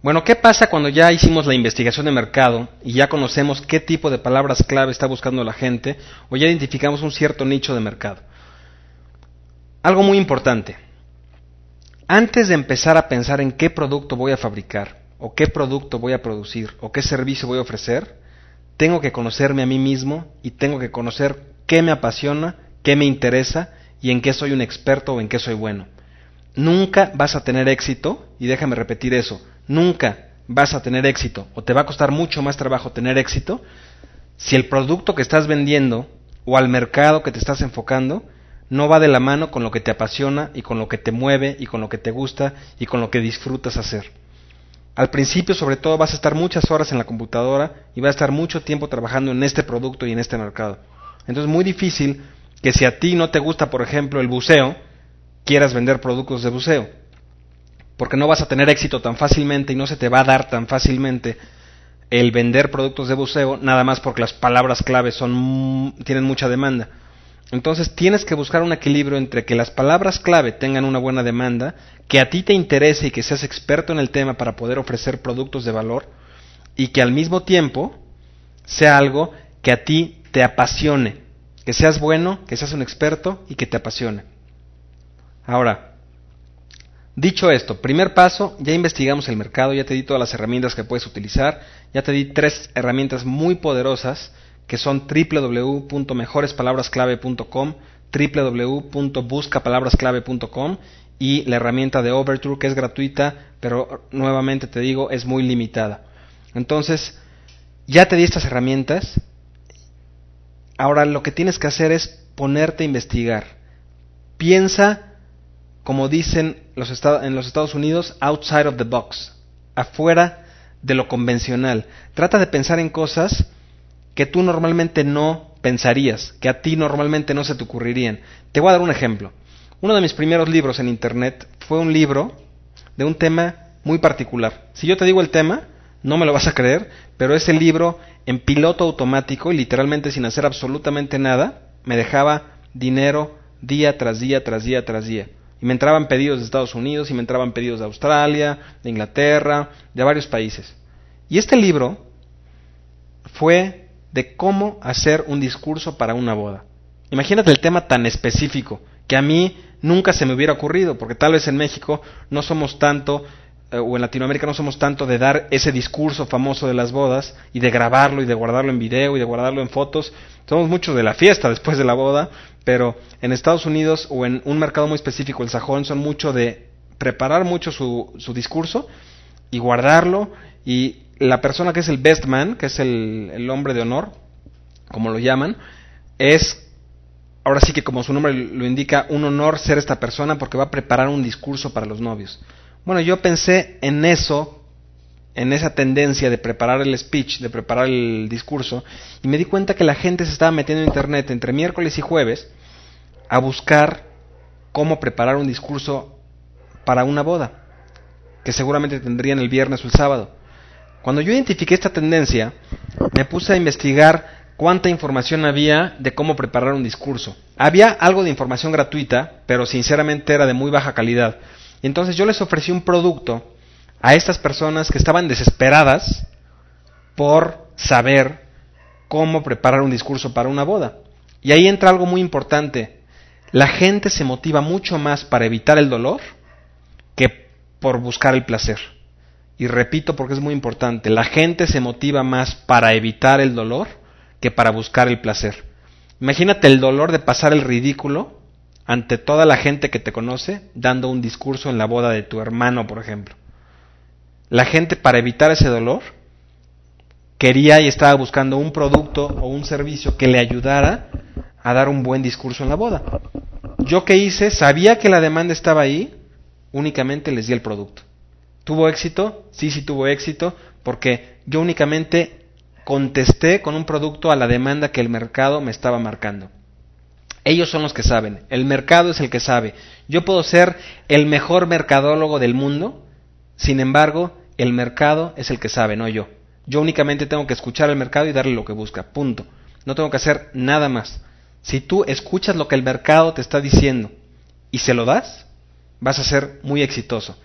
bueno, ¿qué pasa cuando ya hicimos la investigación de mercado y ya conocemos qué tipo de palabras clave está buscando la gente o ya identificamos un cierto nicho de mercado? Algo muy importante. Antes de empezar a pensar en qué producto voy a fabricar, o qué producto voy a producir, o qué servicio voy a ofrecer, tengo que conocerme a mí mismo y tengo que conocer qué me apasiona, qué me interesa y en qué soy un experto o en qué soy bueno nunca vas a tener éxito, y déjame repetir eso, nunca vas a tener éxito o te va a costar mucho más trabajo tener éxito si el producto que estás vendiendo o al mercado que te estás enfocando no va de la mano con lo que te apasiona y con lo que te mueve y con lo que te gusta y con lo que disfrutas hacer. Al principio, sobre todo, vas a estar muchas horas en la computadora y vas a estar mucho tiempo trabajando en este producto y en este mercado. Entonces es muy difícil que si a ti no te gusta, por ejemplo, el buceo, quieras vender productos de buceo, porque no vas a tener éxito tan fácilmente y no se te va a dar tan fácilmente el vender productos de buceo, nada más porque las palabras clave son, tienen mucha demanda. Entonces tienes que buscar un equilibrio entre que las palabras clave tengan una buena demanda, que a ti te interese y que seas experto en el tema para poder ofrecer productos de valor, y que al mismo tiempo sea algo que a ti te apasione, que seas bueno, que seas un experto y que te apasione. Ahora, dicho esto, primer paso, ya investigamos el mercado, ya te di todas las herramientas que puedes utilizar, ya te di tres herramientas muy poderosas que son www.mejorespalabrasclave.com, www.buscapalabrasclave.com y la herramienta de Overture que es gratuita, pero nuevamente te digo, es muy limitada. Entonces, ya te di estas herramientas. Ahora lo que tienes que hacer es ponerte a investigar. Piensa como dicen los en los Estados Unidos, outside of the box, afuera de lo convencional. Trata de pensar en cosas que tú normalmente no pensarías, que a ti normalmente no se te ocurrirían. Te voy a dar un ejemplo. Uno de mis primeros libros en Internet fue un libro de un tema muy particular. Si yo te digo el tema, no me lo vas a creer, pero ese libro en piloto automático y literalmente sin hacer absolutamente nada, me dejaba dinero día tras día, tras día, tras día. Y me entraban pedidos de Estados Unidos y me entraban pedidos de Australia, de Inglaterra, de varios países. Y este libro fue de cómo hacer un discurso para una boda. Imagínate el tema tan específico que a mí nunca se me hubiera ocurrido, porque tal vez en México no somos tanto eh, o en Latinoamérica no somos tanto de dar ese discurso famoso de las bodas y de grabarlo y de guardarlo en video y de guardarlo en fotos. Somos muchos de la fiesta después de la boda, pero en Estados Unidos o en un mercado muy específico, el sajón, son mucho de preparar mucho su, su discurso y guardarlo y la persona que es el best man, que es el, el hombre de honor, como lo llaman, es ahora sí que como su nombre lo indica, un honor ser esta persona porque va a preparar un discurso para los novios. Bueno, yo pensé en eso, en esa tendencia de preparar el speech, de preparar el discurso, y me di cuenta que la gente se estaba metiendo en Internet entre miércoles y jueves a buscar cómo preparar un discurso para una boda, que seguramente tendrían el viernes o el sábado. Cuando yo identifiqué esta tendencia, me puse a investigar cuánta información había de cómo preparar un discurso. Había algo de información gratuita, pero sinceramente era de muy baja calidad. Y entonces yo les ofrecí un producto a estas personas que estaban desesperadas por saber cómo preparar un discurso para una boda. Y ahí entra algo muy importante. La gente se motiva mucho más para evitar el dolor que por buscar el placer. Y repito porque es muy importante, la gente se motiva más para evitar el dolor que para buscar el placer. Imagínate el dolor de pasar el ridículo ante toda la gente que te conoce dando un discurso en la boda de tu hermano, por ejemplo. La gente, para evitar ese dolor, quería y estaba buscando un producto o un servicio que le ayudara a dar un buen discurso en la boda. Yo que hice, sabía que la demanda estaba ahí, únicamente les di el producto. ¿Tuvo éxito? Sí, sí tuvo éxito, porque yo únicamente contesté con un producto a la demanda que el mercado me estaba marcando. Ellos son los que saben, el mercado es el que sabe. Yo puedo ser el mejor mercadólogo del mundo, sin embargo, el mercado es el que sabe, no yo. Yo únicamente tengo que escuchar al mercado y darle lo que busca, punto. No tengo que hacer nada más. Si tú escuchas lo que el mercado te está diciendo y se lo das, vas a ser muy exitoso.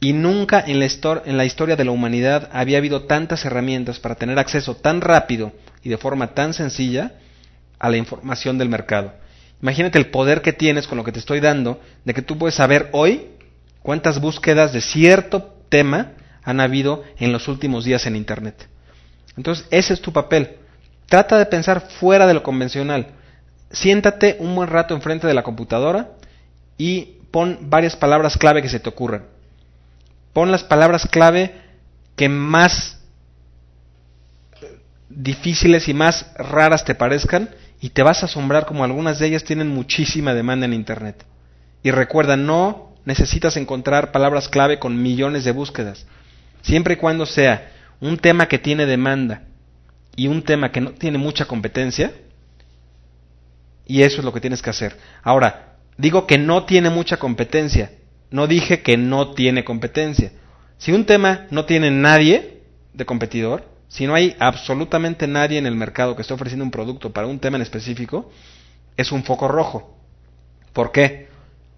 Y nunca en la, en la, historia de la humanidad había habido tantas herramientas para tener acceso tan rápido y de forma tan sencilla a la información del mercado. Imagínate el poder que tienes con lo que te estoy dando, de que tú puedes saber hoy cuántas búsquedas de cierto tema han habido en los últimos días en Internet. Entonces, ese es tu papel. Trata de pensar fuera de lo convencional. Siéntate un buen rato enfrente de la computadora y pon varias palabras clave que se te ocurran. Pon las palabras clave que más difíciles y más raras te parezcan y te vas a asombrar como algunas de ellas tienen muchísima demanda en Internet. Y recuerda, no necesitas encontrar palabras clave con millones de búsquedas. Siempre y cuando sea un tema que tiene demanda y un tema que no tiene mucha competencia, y eso es lo que tienes que hacer. Ahora, digo que no tiene mucha competencia, no dije que no tiene competencia. Si un tema no tiene nadie de competidor, si no hay absolutamente nadie en el mercado que esté ofreciendo un producto para un tema en específico, es un foco rojo. ¿Por qué?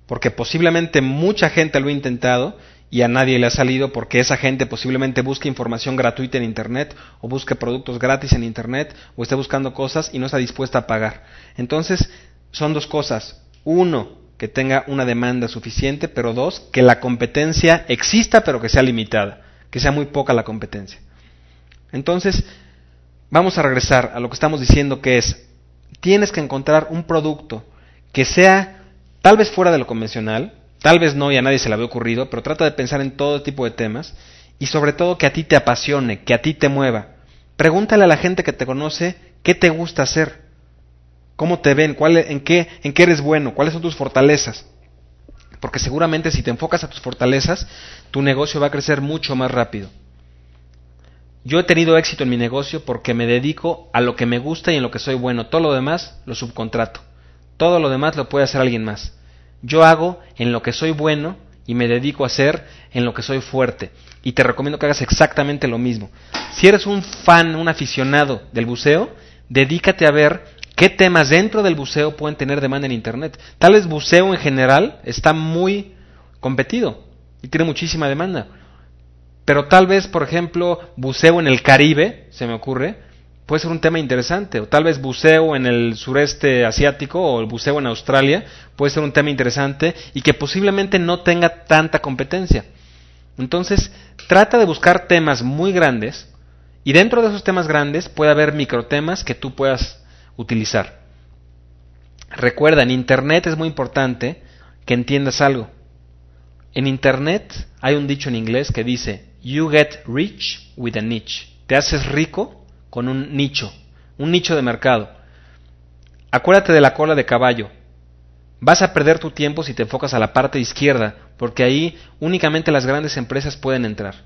Porque posiblemente mucha gente lo ha intentado y a nadie le ha salido porque esa gente posiblemente busque información gratuita en Internet o busque productos gratis en Internet o esté buscando cosas y no está dispuesta a pagar. Entonces, son dos cosas. Uno, que tenga una demanda suficiente, pero dos, que la competencia exista pero que sea limitada, que sea muy poca la competencia. Entonces, vamos a regresar a lo que estamos diciendo que es, tienes que encontrar un producto que sea tal vez fuera de lo convencional, Tal vez no y a nadie se le había ocurrido, pero trata de pensar en todo tipo de temas y sobre todo que a ti te apasione, que a ti te mueva. Pregúntale a la gente que te conoce qué te gusta hacer, cómo te ven, cuál, en, qué, en qué eres bueno, cuáles son tus fortalezas. Porque seguramente si te enfocas a tus fortalezas, tu negocio va a crecer mucho más rápido. Yo he tenido éxito en mi negocio porque me dedico a lo que me gusta y en lo que soy bueno. Todo lo demás lo subcontrato. Todo lo demás lo puede hacer alguien más. Yo hago en lo que soy bueno y me dedico a hacer en lo que soy fuerte. Y te recomiendo que hagas exactamente lo mismo. Si eres un fan, un aficionado del buceo, dedícate a ver qué temas dentro del buceo pueden tener demanda en Internet. Tal vez buceo en general está muy competido y tiene muchísima demanda. Pero tal vez, por ejemplo, buceo en el Caribe, se me ocurre, puede ser un tema interesante. O tal vez buceo en el sureste asiático o el buceo en Australia puede ser un tema interesante y que posiblemente no tenga tanta competencia. Entonces, trata de buscar temas muy grandes y dentro de esos temas grandes puede haber microtemas que tú puedas utilizar. Recuerda, en Internet es muy importante que entiendas algo. En Internet hay un dicho en inglés que dice, You get rich with a niche. Te haces rico con un nicho, un nicho de mercado. Acuérdate de la cola de caballo. Vas a perder tu tiempo si te enfocas a la parte izquierda, porque ahí únicamente las grandes empresas pueden entrar.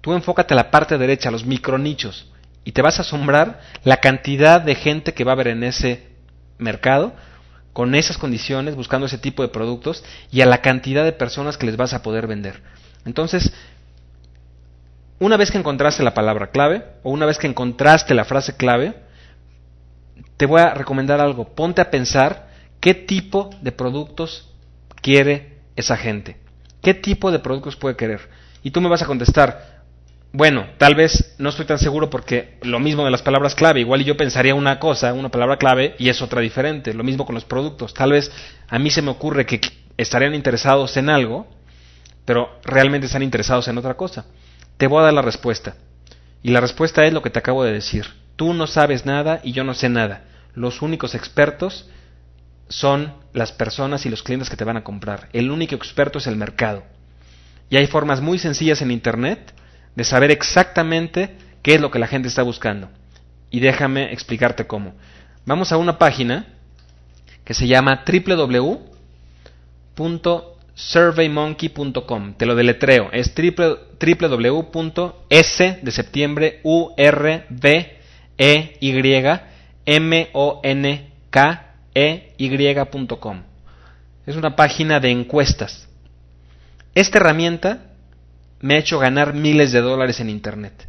Tú enfócate a la parte derecha, a los micronichos, y te vas a asombrar la cantidad de gente que va a haber en ese mercado con esas condiciones, buscando ese tipo de productos, y a la cantidad de personas que les vas a poder vender. Entonces, una vez que encontraste la palabra clave o una vez que encontraste la frase clave, te voy a recomendar algo. Ponte a pensar qué tipo de productos quiere esa gente. ¿Qué tipo de productos puede querer? Y tú me vas a contestar, bueno, tal vez no estoy tan seguro porque lo mismo de las palabras clave, igual yo pensaría una cosa, una palabra clave, y es otra diferente. Lo mismo con los productos. Tal vez a mí se me ocurre que estarían interesados en algo, pero realmente están interesados en otra cosa. Te voy a dar la respuesta. Y la respuesta es lo que te acabo de decir. Tú no sabes nada y yo no sé nada. Los únicos expertos son las personas y los clientes que te van a comprar. El único experto es el mercado. Y hay formas muy sencillas en Internet de saber exactamente qué es lo que la gente está buscando. Y déjame explicarte cómo. Vamos a una página que se llama www.surveymonkey.com. Te lo deletreo. Es www.s de septiembre u r v e y m o n k e y.com. Es una página de encuestas. Esta herramienta me ha hecho ganar miles de dólares en internet.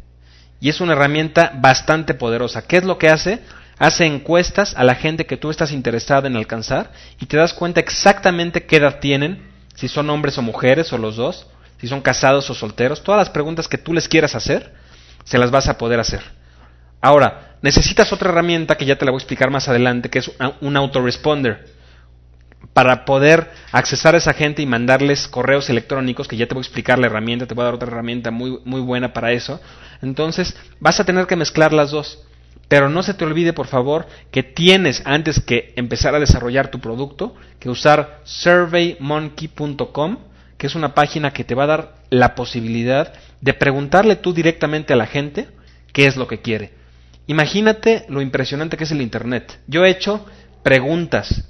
Y es una herramienta bastante poderosa. ¿Qué es lo que hace? Hace encuestas a la gente que tú estás interesada en alcanzar y te das cuenta exactamente qué edad tienen, si son hombres o mujeres o los dos, si son casados o solteros, todas las preguntas que tú les quieras hacer, se las vas a poder hacer. Ahora, necesitas otra herramienta que ya te la voy a explicar más adelante, que es un autoresponder, para poder accesar a esa gente y mandarles correos electrónicos, que ya te voy a explicar la herramienta, te voy a dar otra herramienta muy, muy buena para eso. Entonces, vas a tener que mezclar las dos. Pero no se te olvide, por favor, que tienes, antes que empezar a desarrollar tu producto, que usar surveymonkey.com, que es una página que te va a dar la posibilidad de preguntarle tú directamente a la gente qué es lo que quiere. Imagínate lo impresionante que es el Internet. Yo he hecho preguntas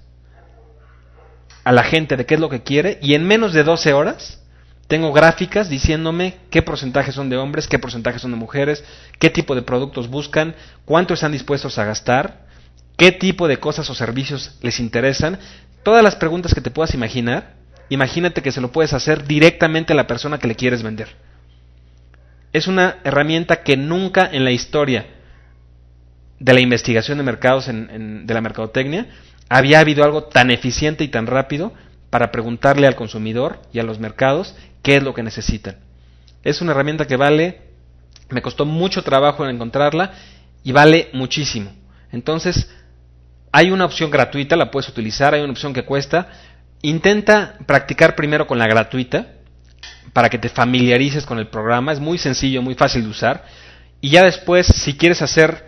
a la gente de qué es lo que quiere y en menos de 12 horas tengo gráficas diciéndome qué porcentaje son de hombres, qué porcentaje son de mujeres, qué tipo de productos buscan, cuánto están dispuestos a gastar, qué tipo de cosas o servicios les interesan. Todas las preguntas que te puedas imaginar, imagínate que se lo puedes hacer directamente a la persona que le quieres vender. Es una herramienta que nunca en la historia de la investigación de mercados de la mercadotecnia había habido algo tan eficiente y tan rápido para preguntarle al consumidor y a los mercados qué es lo que necesitan. Es una herramienta que vale, me costó mucho trabajo en encontrarla y vale muchísimo. Entonces, hay una opción gratuita, la puedes utilizar, hay una opción que cuesta. Intenta practicar primero con la gratuita para que te familiarices con el programa. Es muy sencillo, muy fácil de usar. Y ya después, si quieres hacer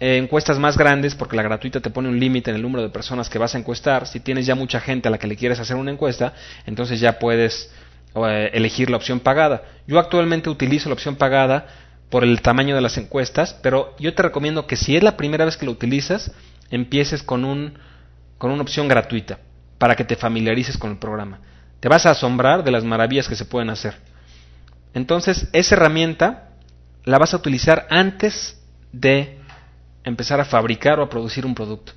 eh, encuestas más grandes, porque la gratuita te pone un límite en el número de personas que vas a encuestar. Si tienes ya mucha gente a la que le quieres hacer una encuesta, entonces ya puedes eh, elegir la opción pagada. Yo actualmente utilizo la opción pagada por el tamaño de las encuestas, pero yo te recomiendo que si es la primera vez que lo utilizas, empieces con, un, con una opción gratuita para que te familiarices con el programa. Te vas a asombrar de las maravillas que se pueden hacer. Entonces, esa herramienta la vas a utilizar antes de empezar a fabricar o a producir un producto.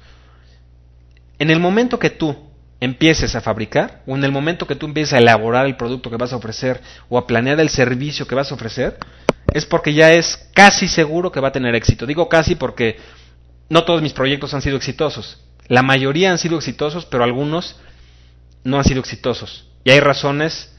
En el momento que tú empieces a fabricar o en el momento que tú empieces a elaborar el producto que vas a ofrecer o a planear el servicio que vas a ofrecer, es porque ya es casi seguro que va a tener éxito. Digo casi porque no todos mis proyectos han sido exitosos. La mayoría han sido exitosos, pero algunos no han sido exitosos. Y hay razones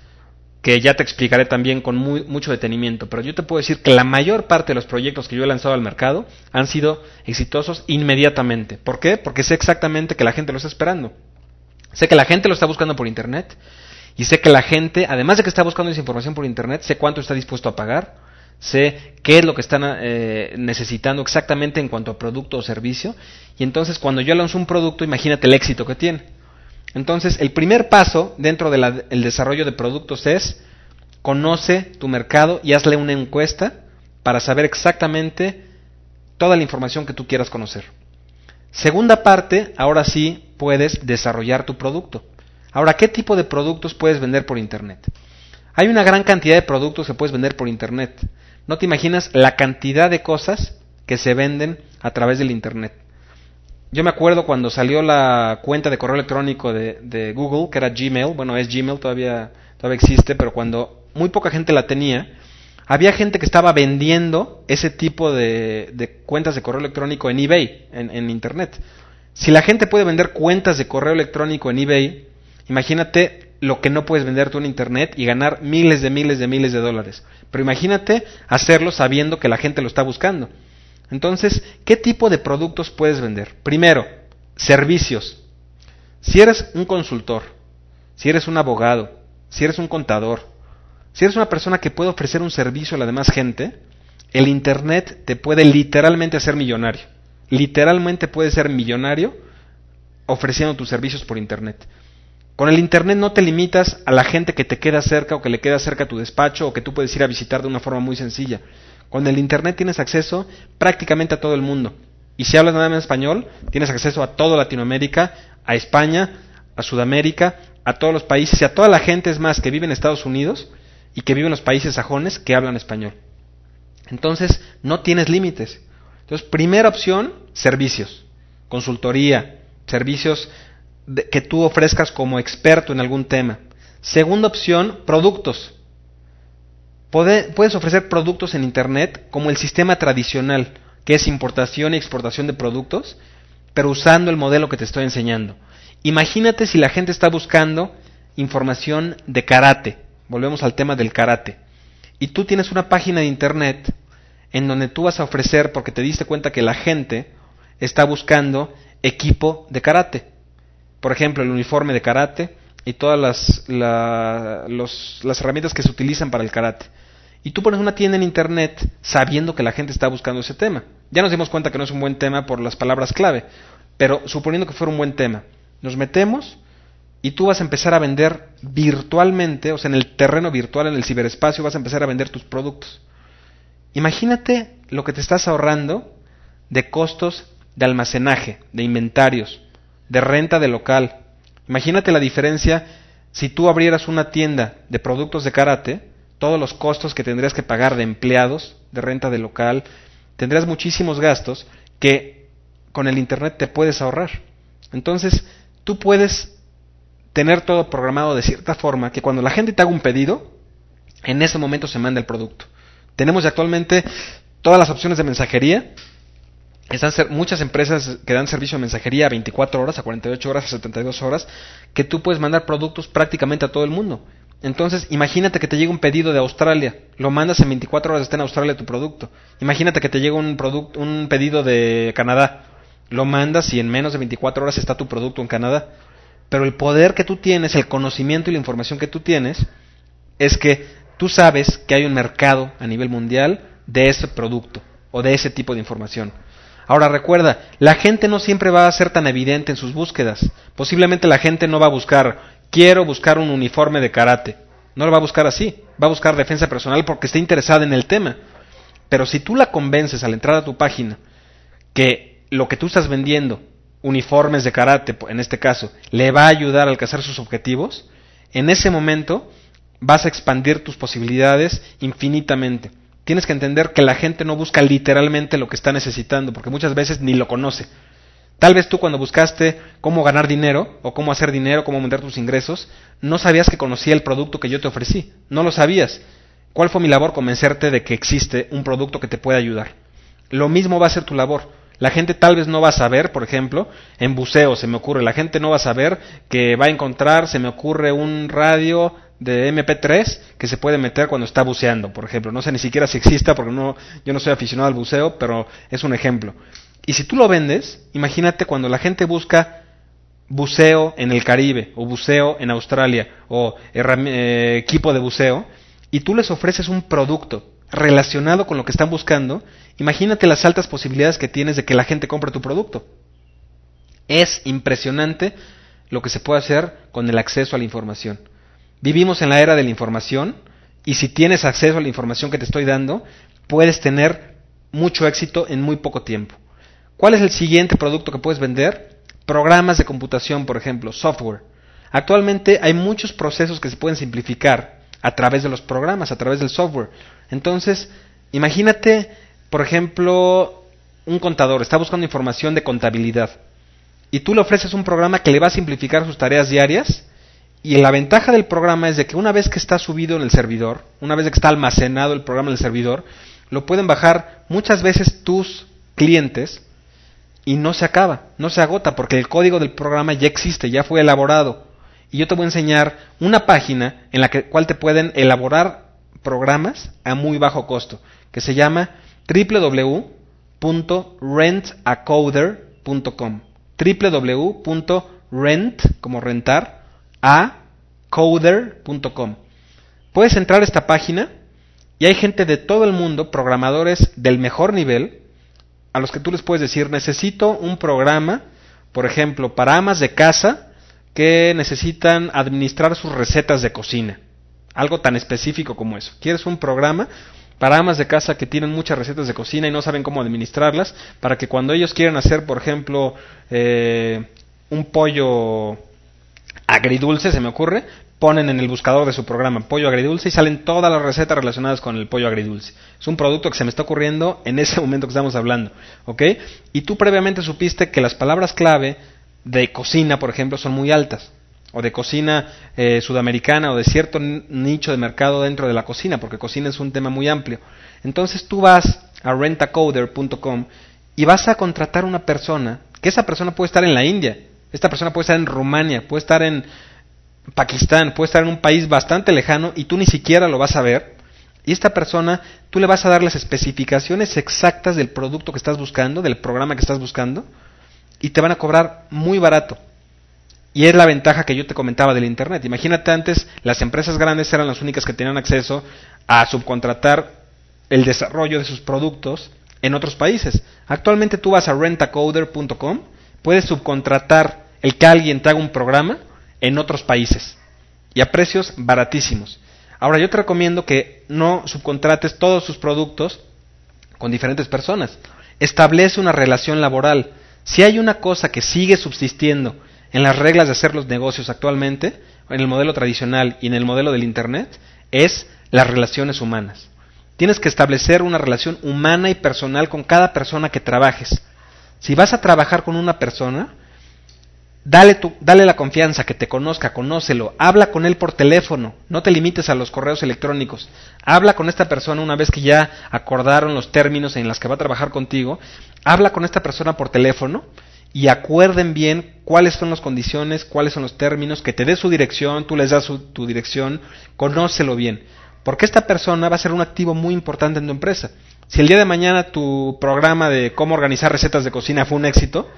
que ya te explicaré también con mucho detenimiento, pero yo te puedo decir que la mayor parte de los proyectos que yo he lanzado al mercado han sido exitosos inmediatamente. ¿Por qué? Porque sé exactamente que la gente lo está esperando. Sé que la gente lo está buscando por Internet y sé que la gente, además de que está buscando esa información por Internet, sé cuánto está dispuesto a pagar, sé qué es lo que están eh, necesitando exactamente en cuanto a producto o servicio y entonces cuando yo lanzo un producto, imagínate el éxito que tiene. Entonces, el primer paso dentro del desarrollo de productos es conoce tu mercado y hazle una encuesta para saber exactamente toda la información que tú quieras conocer. Segunda parte, ahora sí puedes desarrollar tu producto. Ahora, ¿qué tipo de productos puedes vender por Internet? Hay una gran cantidad de productos que puedes vender por Internet. No te imaginas la cantidad de cosas que se venden a través del Internet. Yo me acuerdo cuando salió la cuenta de correo electrónico de, Google, que era Gmail, bueno, es Gmail, todavía, todavía existe, pero cuando muy poca gente la tenía, había gente que estaba vendiendo ese tipo de, cuentas de correo electrónico en eBay, en, en, Internet. Si la gente puede vender cuentas de correo electrónico en eBay, imagínate lo que no puedes vender tú en Internet y ganar miles de miles de miles de dólares. Pero imagínate hacerlo sabiendo que la gente lo está buscando. Entonces, ¿qué tipo de productos puedes vender? Primero, servicios. Si eres un consultor, si eres un abogado, si eres un contador, si eres una persona que puede ofrecer un servicio a la demás gente, el Internet te puede literalmente hacer millonario. Literalmente puedes ser millonario ofreciendo tus servicios por Internet. Con el Internet no te limitas a la gente que te queda cerca o que le queda cerca a tu despacho o que tú puedes ir a visitar de una forma muy sencilla. Con el Internet tienes acceso prácticamente a todo el mundo. Y si hablas nada más español, tienes acceso a toda Latinoamérica, a España, a Sudamérica, a todos los países y a toda la gente, es más, que vive en Estados Unidos y que vive en los países sajones que hablan español. Entonces, no tienes límites. Entonces, primera opción, servicios, consultoría, servicios que tú ofrezcas como experto en algún tema. Segunda opción, productos. Puedes ofrecer productos en Internet como el sistema tradicional, que es importación y exportación de productos, pero usando el modelo que te estoy enseñando. Imagínate si la gente está buscando información de karate. Volvemos al tema del karate. Y tú tienes una página de Internet en donde tú vas a ofrecer, porque te diste cuenta que la gente está buscando equipo de karate. Por ejemplo, el uniforme de karate y todas las, las herramientas que se utilizan para el karate. Y tú pones una tienda en internet sabiendo que la gente está buscando ese tema. Ya nos dimos cuenta que no es un buen tema por las palabras clave, pero suponiendo que fuera un buen tema, nos metemos y tú vas a empezar a vender virtualmente, o sea, en el terreno virtual, en el ciberespacio, vas a empezar a vender tus productos. Imagínate lo que te estás ahorrando de costos de almacenaje, de inventarios, de renta de local. Imagínate la diferencia si tú abrieras una tienda de productos de karate, todos los costos que tendrías que pagar de empleados, de renta de local, tendrías muchísimos gastos que con el Internet te puedes ahorrar. Entonces, tú puedes tener todo programado de cierta forma que cuando la gente te haga un pedido, en ese momento se manda el producto. Tenemos actualmente todas las opciones de mensajería. Están muchas empresas que dan servicio de mensajería a 24 horas, a 48 horas, a 72 horas, que tú puedes mandar productos prácticamente a todo el mundo. Entonces, imagínate que te llega un pedido de Australia, lo mandas en 24 horas, está en Australia tu producto. Imagínate que te llega un, producto, un pedido de Canadá, lo mandas y en menos de 24 horas está tu producto en Canadá. Pero el poder que tú tienes, el conocimiento y la información que tú tienes, es que tú sabes que hay un mercado a nivel mundial de ese producto o de ese tipo de información. Ahora recuerda, la gente no siempre va a ser tan evidente en sus búsquedas. Posiblemente la gente no va a buscar, quiero buscar un uniforme de karate. No lo va a buscar así. Va a buscar defensa personal porque está interesada en el tema. Pero si tú la convences al entrar a tu página que lo que tú estás vendiendo, uniformes de karate en este caso, le va a ayudar a alcanzar sus objetivos, en ese momento vas a expandir tus posibilidades infinitamente. Tienes que entender que la gente no busca literalmente lo que está necesitando, porque muchas veces ni lo conoce. Tal vez tú cuando buscaste cómo ganar dinero o cómo hacer dinero, cómo aumentar tus ingresos, no sabías que conocía el producto que yo te ofrecí. No lo sabías. ¿Cuál fue mi labor? Convencerte de que existe un producto que te puede ayudar. Lo mismo va a ser tu labor. La gente tal vez no va a saber, por ejemplo, en buceo se me ocurre, la gente no va a saber que va a encontrar, se me ocurre un radio de MP3 que se puede meter cuando está buceando, por ejemplo. No sé ni siquiera si exista porque no, yo no soy aficionado al buceo, pero es un ejemplo. Y si tú lo vendes, imagínate cuando la gente busca buceo en el Caribe o buceo en Australia o eh, equipo de buceo y tú les ofreces un producto relacionado con lo que están buscando, imagínate las altas posibilidades que tienes de que la gente compre tu producto. Es impresionante lo que se puede hacer con el acceso a la información. Vivimos en la era de la información y si tienes acceso a la información que te estoy dando, puedes tener mucho éxito en muy poco tiempo. ¿Cuál es el siguiente producto que puedes vender? Programas de computación, por ejemplo, software. Actualmente hay muchos procesos que se pueden simplificar a través de los programas, a través del software. Entonces, imagínate, por ejemplo, un contador está buscando información de contabilidad y tú le ofreces un programa que le va a simplificar sus tareas diarias y la ventaja del programa es de que una vez que está subido en el servidor, una vez que está almacenado el programa en el servidor, lo pueden bajar muchas veces tus clientes y no se acaba, no se agota, porque el código del programa ya existe, ya fue elaborado. Y yo te voy a enseñar una página en la que, cual te pueden elaborar programas a muy bajo costo, que se llama www.rentacoder.com www.rent, como rentar, a coder.com. Puedes entrar a esta página y hay gente de todo el mundo, programadores del mejor nivel, a los que tú les puedes decir, necesito un programa, por ejemplo, para amas de casa que necesitan administrar sus recetas de cocina. Algo tan específico como eso. ¿Quieres un programa para amas de casa que tienen muchas recetas de cocina y no saben cómo administrarlas? Para que cuando ellos quieran hacer, por ejemplo, eh, un pollo agridulce, se me ocurre, ponen en el buscador de su programa pollo agridulce y salen todas las recetas relacionadas con el pollo agridulce. Es un producto que se me está ocurriendo en ese momento que estamos hablando, ¿ok? Y tú previamente supiste que las palabras clave de cocina, por ejemplo, son muy altas, o de cocina eh, sudamericana o de cierto nicho de mercado dentro de la cocina, porque cocina es un tema muy amplio. Entonces tú vas a rentacoder.com y vas a contratar una persona, que esa persona puede estar en la India, esta persona puede estar en Rumania, puede estar en Pakistán, puede estar en un país bastante lejano y tú ni siquiera lo vas a ver. Y esta persona, tú le vas a dar las especificaciones exactas del producto que estás buscando, del programa que estás buscando, y te van a cobrar muy barato. Y es la ventaja que yo te comentaba del Internet. Imagínate antes, las empresas grandes eran las únicas que tenían acceso a subcontratar el desarrollo de sus productos en otros países. Actualmente tú vas a rentacoder.com, puedes subcontratar el que alguien te haga un programa en otros países y a precios baratísimos. Ahora yo te recomiendo que no subcontrates todos sus productos con diferentes personas. Establece una relación laboral. Si hay una cosa que sigue subsistiendo en las reglas de hacer los negocios actualmente, en el modelo tradicional y en el modelo del Internet, es las relaciones humanas. Tienes que establecer una relación humana y personal con cada persona que trabajes. Si vas a trabajar con una persona, Dale, tu, dale la confianza, que te conozca, conócelo, habla con él por teléfono, no te limites a los correos electrónicos, habla con esta persona una vez que ya acordaron los términos en los que va a trabajar contigo, habla con esta persona por teléfono y acuerden bien cuáles son las condiciones, cuáles son los términos, que te dé su dirección, tú les das tu dirección, conócelo bien, porque esta persona va a ser un activo muy importante en tu empresa. Si el día de mañana tu programa de cómo organizar recetas de cocina fue un éxito,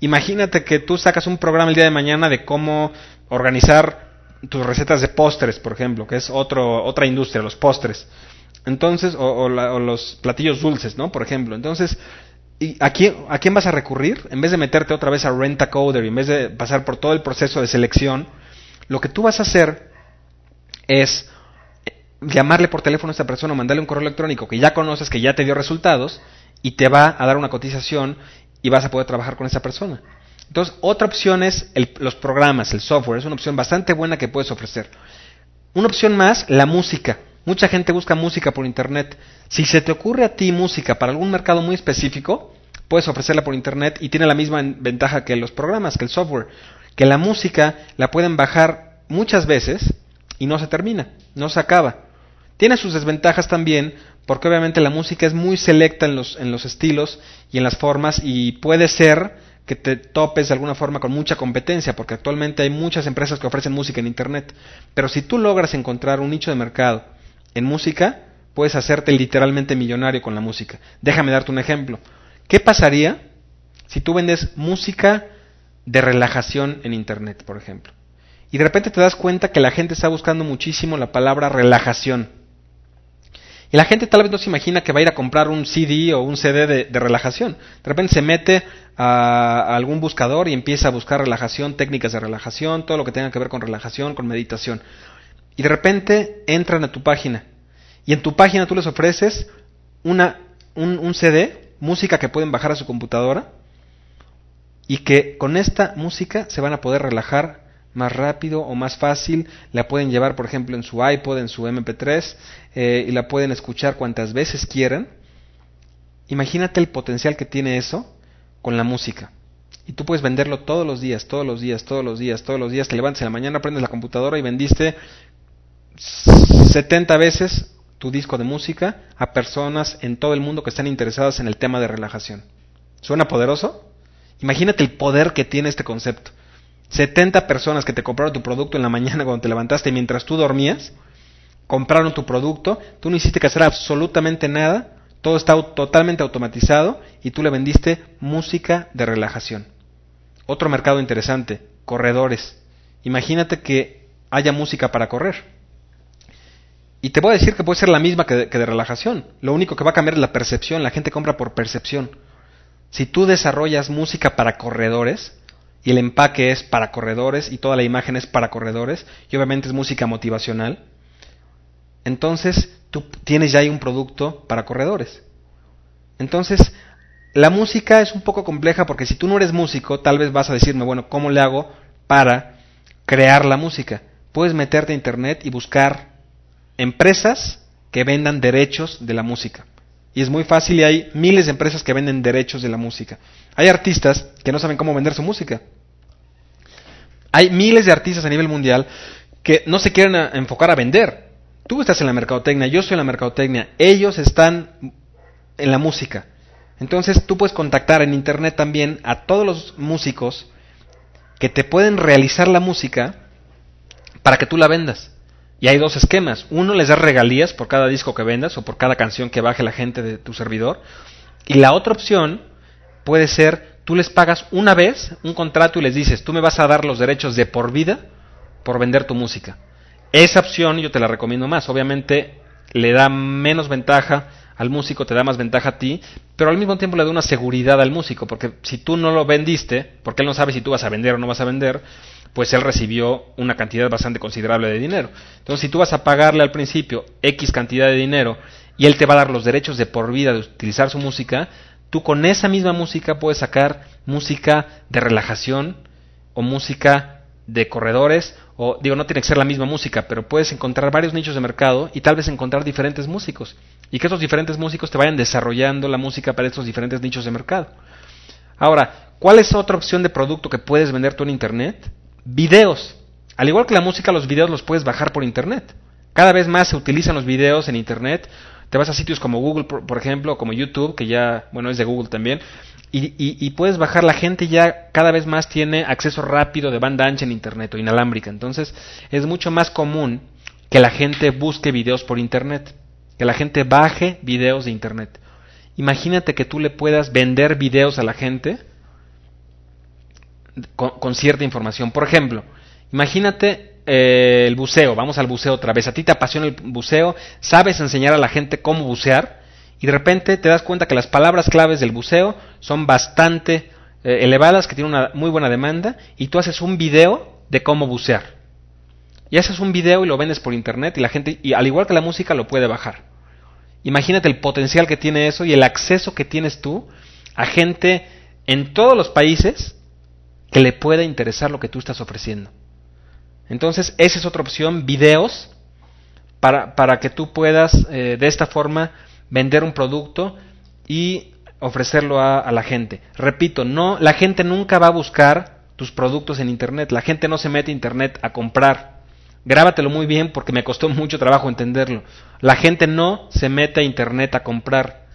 Imagínate que tú sacas un programa el día de mañana de cómo organizar tus recetas de postres, por ejemplo, que es otro, otra industria, los postres. Entonces, o, los platillos dulces, ¿no? Por ejemplo. Entonces, ¿y a, quién, ¿a quién vas a recurrir? En vez de meterte otra vez a Rentacoder y en vez de pasar por todo el proceso de selección, lo que tú vas a hacer es llamarle por teléfono a esta persona, mandarle un correo electrónico que ya conoces, que ya te dio resultados, y te va a dar una cotización y vas a poder trabajar con esa persona. Entonces, otra opción es los programas, el software. Es una opción bastante buena que puedes ofrecer. Una opción más, la música. Mucha gente busca música por Internet. Si se te ocurre a ti música para algún mercado muy específico, puedes ofrecerla por Internet y tiene la misma ventaja que los programas, que el software. Que la música la pueden bajar muchas veces y no se termina, no se acaba. Tiene sus desventajas también porque obviamente la música es muy selecta en los, en los estilos y en las formas y puede ser que te topes de alguna forma con mucha competencia, porque actualmente hay muchas empresas que ofrecen música en Internet. Pero si tú logras encontrar un nicho de mercado en música, puedes hacerte literalmente millonario con la música. Déjame darte un ejemplo. ¿Qué pasaría si tú vendes música de relajación en Internet, por ejemplo? Y de repente te das cuenta que la gente está buscando muchísimo la palabra relajación. Y la gente tal vez no se imagina que va a ir a comprar un CD o un CD de, relajación. De repente se mete a, algún buscador y empieza a buscar relajación, técnicas de relajación, todo lo que tenga que ver con relajación, con meditación. Y de repente entran a tu página. Y en tu página tú les ofreces una, un, un CD, música que pueden bajar a su computadora, y que con esta música se van a poder relajar más rápido o más fácil, la pueden llevar por ejemplo en su iPod, en su MP3 eh, y la pueden escuchar cuantas veces quieran. Imagínate el potencial que tiene eso con la música. Y tú puedes venderlo todos los días, todos los días, todos los días, todos los días. Te levantas en la mañana, prendes la computadora y vendiste 70 veces tu disco de música a personas en todo el mundo que están interesadas en el tema de relajación. ¿Suena poderoso? Imagínate el poder que tiene este concepto. 70 personas que te compraron tu producto en la mañana cuando te levantaste mientras tú dormías, compraron tu producto, tú no hiciste que hacer absolutamente nada, todo está totalmente automatizado y tú le vendiste música de relajación. Otro mercado interesante, corredores. Imagínate que haya música para correr. Y te voy a decir que puede ser la misma que de, que de relajación. Lo único que va a cambiar es la percepción. La gente compra por percepción. Si tú desarrollas música para corredores, y el empaque es para corredores y toda la imagen es para corredores y obviamente es música motivacional, entonces tú tienes ya ahí un producto para corredores. Entonces, la música es un poco compleja porque si tú no eres músico, tal vez vas a decirme, bueno, ¿cómo le hago para crear la música. Puedes meterte a internet y buscar empresas que vendan derechos de la música. Y es muy fácil y hay miles de empresas que venden derechos de la música. Hay artistas que no saben cómo vender su música. Hay miles de artistas a nivel mundial que no se quieren enfocar a vender. Tú estás en la mercadotecnia, yo soy en la mercadotecnia, ellos están en la música. Entonces tú puedes contactar en internet también a todos los músicos que te pueden realizar la música para que tú la vendas. Y hay dos esquemas. Uno les da regalías por cada disco que vendas o por cada canción que baje la gente de tu servidor. Y la otra opción puede ser, tú les pagas una vez un contrato y les dices, tú me vas a dar los derechos de por vida por vender tu música. Esa opción yo te la recomiendo más. Obviamente le da menos ventaja al músico, te da más ventaja a ti, pero al mismo tiempo le da una seguridad al músico, porque si tú no lo vendiste, porque él no sabe si tú vas a vender o no vas a vender, pues él recibió una cantidad bastante considerable de dinero. Entonces, si tú vas a pagarle al principio X cantidad de dinero y él te va a dar los derechos de por vida de utilizar su música, tú con esa misma música puedes sacar música de relajación o música de corredores o digo no tiene que ser la misma música, pero puedes encontrar varios nichos de mercado y tal vez encontrar diferentes músicos y que esos diferentes músicos te vayan desarrollando la música para estos diferentes nichos de mercado. Ahora, ¿cuál es otra opción de producto que puedes vender tú en internet? Videos. Al igual que la música, los videos los puedes bajar por internet. Cada vez más se utilizan los videos en internet. Te vas a sitios como Google, por, ejemplo, como YouTube, que ya, bueno, es de Google también. Y, y, puedes bajar, la gente ya cada vez más tiene acceso rápido de banda ancha en internet o inalámbrica. Entonces es mucho más común que la gente busque videos por internet, que la gente baje videos de internet. Imagínate que tú le puedas vender videos a la gente con, cierta información. Por ejemplo, imagínate eh, el buceo, vamos al buceo otra vez, a ti te apasiona el buceo, sabes enseñar a la gente cómo bucear y de repente te das cuenta que las palabras claves del buceo son bastante eh, elevadas, que tienen una muy buena demanda y tú haces un video de cómo bucear. Y haces un video y lo vendes por internet y la gente, y al igual que la música, lo puede bajar. Imagínate el potencial que tiene eso y el acceso que tienes tú a gente en todos los países que le pueda interesar lo que tú estás ofreciendo. Entonces, esa es otra opción, videos, para, para que tú puedas eh, de esta forma vender un producto y ofrecerlo a, a, la gente. Repito, no, la gente nunca va a buscar tus productos en Internet, la gente no se mete a Internet a comprar. Grábatelo muy bien porque me costó mucho trabajo entenderlo. La gente no se mete a Internet a comprar,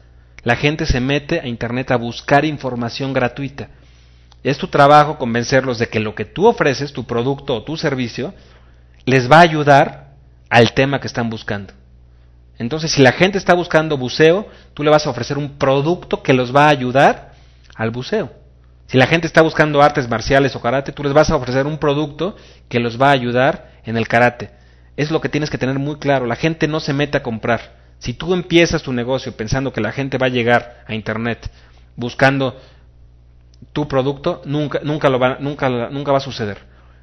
la gente se mete a Internet a buscar información gratuita. Es tu trabajo convencerlos de que lo que tú ofreces, tu producto o tu servicio, les va a ayudar al tema que están buscando. Entonces, si la gente está buscando buceo, tú le vas a ofrecer un producto que los va a ayudar al buceo. Si la gente está buscando artes marciales o karate, tú les vas a ofrecer un producto que los va a ayudar en el karate. Es lo que tienes que tener muy claro. La gente no se mete a comprar. Si tú empiezas tu negocio pensando que la gente va a llegar a Internet buscando tu producto, nunca, nunca, lo va, nunca, nunca va a suceder.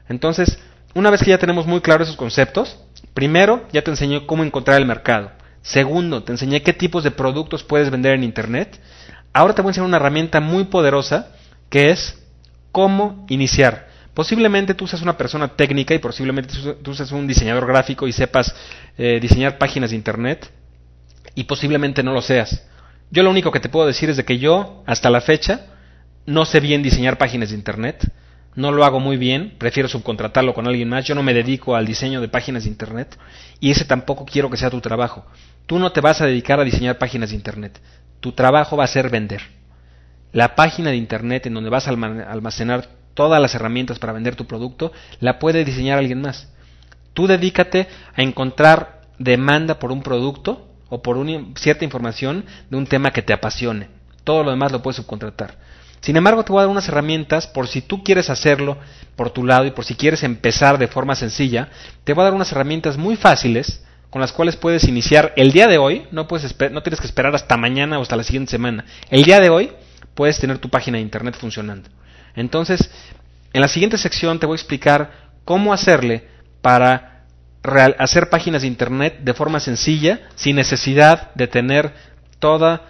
Entonces, una vez que ya tenemos muy claros esos conceptos, primero ya te enseñé cómo encontrar el mercado. Segundo, te enseñé qué tipos de productos puedes vender en Internet. Ahora te voy a enseñar una herramienta muy poderosa que es cómo iniciar. Posiblemente tú seas una persona técnica y posiblemente tú seas un diseñador gráfico y sepas eh, diseñar páginas de Internet y posiblemente no lo seas. Yo lo único que te puedo decir es de que yo, hasta la fecha, no sé bien diseñar páginas de Internet, no lo hago muy bien, prefiero subcontratarlo con alguien más, yo no me dedico al diseño de páginas de Internet y ese tampoco quiero que sea tu trabajo. Tú no te vas a dedicar a diseñar páginas de Internet, tu trabajo va a ser vender. La página de Internet en donde vas a almacenar todas las herramientas para vender tu producto, la puede diseñar alguien más. Tú dedícate a encontrar demanda por un producto o por una cierta información de un tema que te apasione. Todo lo demás lo puedes subcontratar. Sin embargo, te voy a dar unas herramientas por si tú quieres hacerlo por tu lado y por si quieres empezar de forma sencilla. Te voy a dar unas herramientas muy fáciles con las cuales puedes iniciar el día de hoy. No, puedes no tienes que esperar hasta mañana o hasta la siguiente semana. El día de hoy puedes tener tu página de internet funcionando. Entonces, en la siguiente sección te voy a explicar cómo hacerle para hacer páginas de internet de forma sencilla, sin necesidad de tener toda